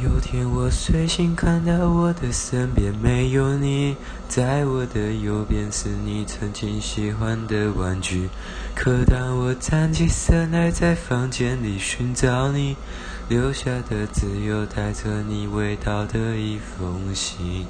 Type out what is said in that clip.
有天我睡醒看到我的身边没有你在我的右边是你曾经喜欢的玩具可当我站起身来在房间里寻找你留下的只有带着你味道的一封信。